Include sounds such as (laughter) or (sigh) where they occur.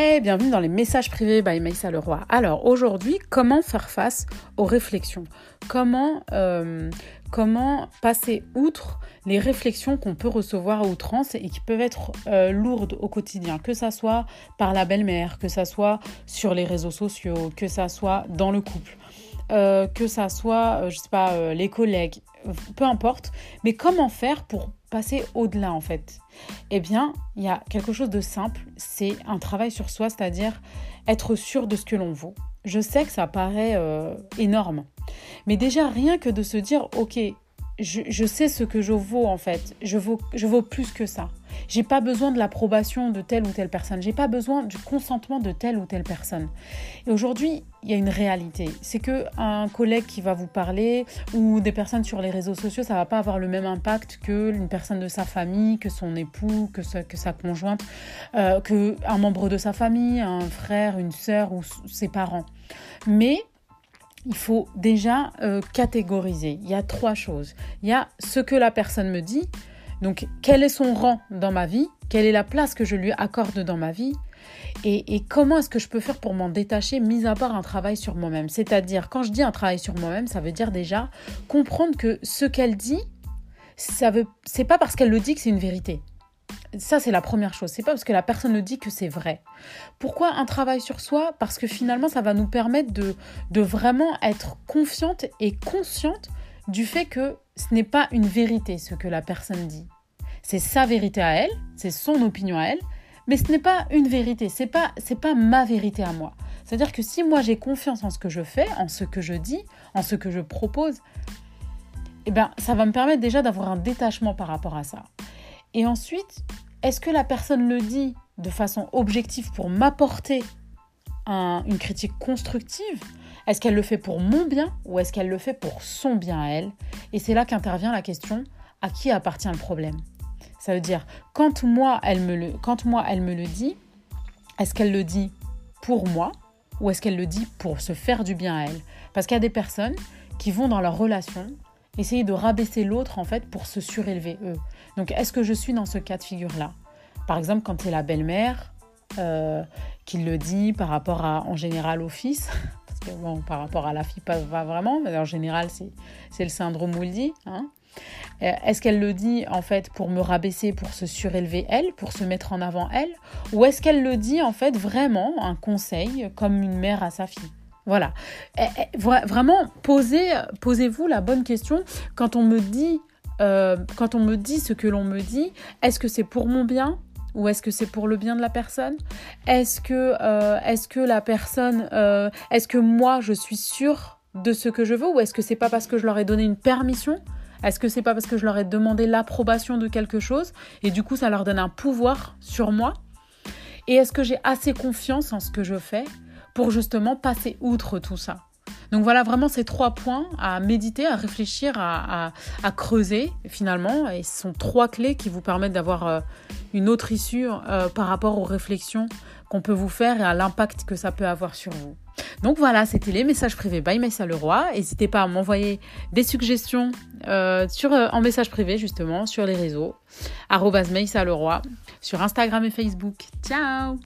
Hey, bienvenue dans les messages privés by Maïssa Leroy. Alors aujourd'hui, comment faire face aux réflexions? Comment, euh, comment passer outre les réflexions qu'on peut recevoir à outrance et qui peuvent être euh, lourdes au quotidien, que ça soit par la belle-mère, que ça soit sur les réseaux sociaux, que ça soit dans le couple, euh, que ça soit, je sais pas, les collègues, peu importe. Mais comment faire pour passer au-delà en fait? Eh bien, il y a quelque chose de simple, c'est un travail sur soi, c'est-à-dire être sûr de ce que l'on vaut. Je sais que ça paraît euh, énorme, mais déjà rien que de se dire, ok, je, sais ce que je vaux en fait. Je vaux, je plus que ça. J'ai pas besoin de l'approbation de telle ou telle personne. J'ai pas besoin du consentement de telle ou telle personne. Et aujourd'hui, il y a une réalité. C'est que un collègue qui va vous parler ou des personnes sur les réseaux sociaux, ça va pas avoir le même impact que une personne de sa famille, que son époux, que sa, que sa conjointe, euh, que un membre de sa famille, un frère, une sœur ou ses parents. Mais il faut déjà euh, catégoriser. Il y a trois choses. Il y a ce que la personne me dit, donc quel est son rang dans ma vie, quelle est la place que je lui accorde dans ma vie, et, comment est-ce que je peux faire pour m'en détacher, mis à part un travail sur moi-même? C'est-à-dire, quand je dis un travail sur moi-même, ça veut dire déjà comprendre que ce qu'elle dit, ça veut, c'est pas parce qu'elle le dit que c'est une vérité. Ça, c'est la première chose. C'est pas parce que la personne le dit que c'est vrai. Pourquoi un travail sur soi? Parce que finalement, ça va nous permettre de, de vraiment être confiante et consciente du fait que ce n'est pas une vérité ce que la personne dit. C'est sa vérité à elle, c'est son opinion à elle, mais ce n'est pas une vérité, c'est pas pas ma vérité à moi. C'est-à-dire que si moi j'ai confiance en ce que je fais, en ce que je dis, en ce que je propose, eh ben ça va me permettre déjà d'avoir un détachement par rapport à ça. Et ensuite, est-ce que la personne le dit de façon objective pour m'apporter une critique constructive? Est-ce qu'elle le fait pour mon bien ou est-ce qu'elle le fait pour son bien à elle? Et c'est là qu'intervient la question à qui appartient le problème? Ça veut dire, quand moi, elle me le, quand moi, elle me le dit, est-ce qu'elle le dit pour moi ou est-ce qu'elle le dit pour se faire du bien à elle? Parce qu'il y a des personnes qui vont dans leur relation essayer de rabaisser l'autre en fait pour se surélever eux. Donc est-ce que je suis dans ce cas de figure-là? Par exemple, quand c'est la belle-mère euh, qui le dit par rapport à, en général au fils, (laughs) parce que bon, par rapport à la fille pas, vraiment, mais en général c'est le syndrome Wooldy. Hein euh, est-ce qu'elle le dit en fait pour me rabaisser, pour se surélever elle, pour se mettre en avant elle? Ou est-ce qu'elle le dit en fait vraiment un conseil comme une mère à sa fille? Voilà. Eh, eh, vraiment, posez, posez-vous la bonne question quand on me dit, euh, quand on me dit ce que l'on me dit. Est-ce que c'est pour mon bien ou est-ce que c'est pour le bien de la personne? Est-ce que, euh, est-ce que la personne, euh, est-ce que moi je suis sûre de ce que je veux ou est-ce que c'est pas parce que je leur ai donné une permission? Est-ce que c'est pas parce que je leur ai demandé l'approbation de quelque chose et du coup ça leur donne un pouvoir sur moi? Et est-ce que j'ai assez confiance en ce que je fais? Pour justement passer outre tout ça. Donc voilà vraiment ces trois points à méditer, à réfléchir, à, creuser finalement. Et ce sont trois clés qui vous permettent d'avoir euh, une autre issue euh, par rapport aux réflexions qu'on peut vous faire et à l'impact que ça peut avoir sur vous. Donc voilà, c'était les messages privés by Maïssa Leroy. N'hésitez pas à m'envoyer des suggestions euh, sur, en message privé justement sur les réseaux. Maïssa Leroy sur Instagram et Facebook. Ciao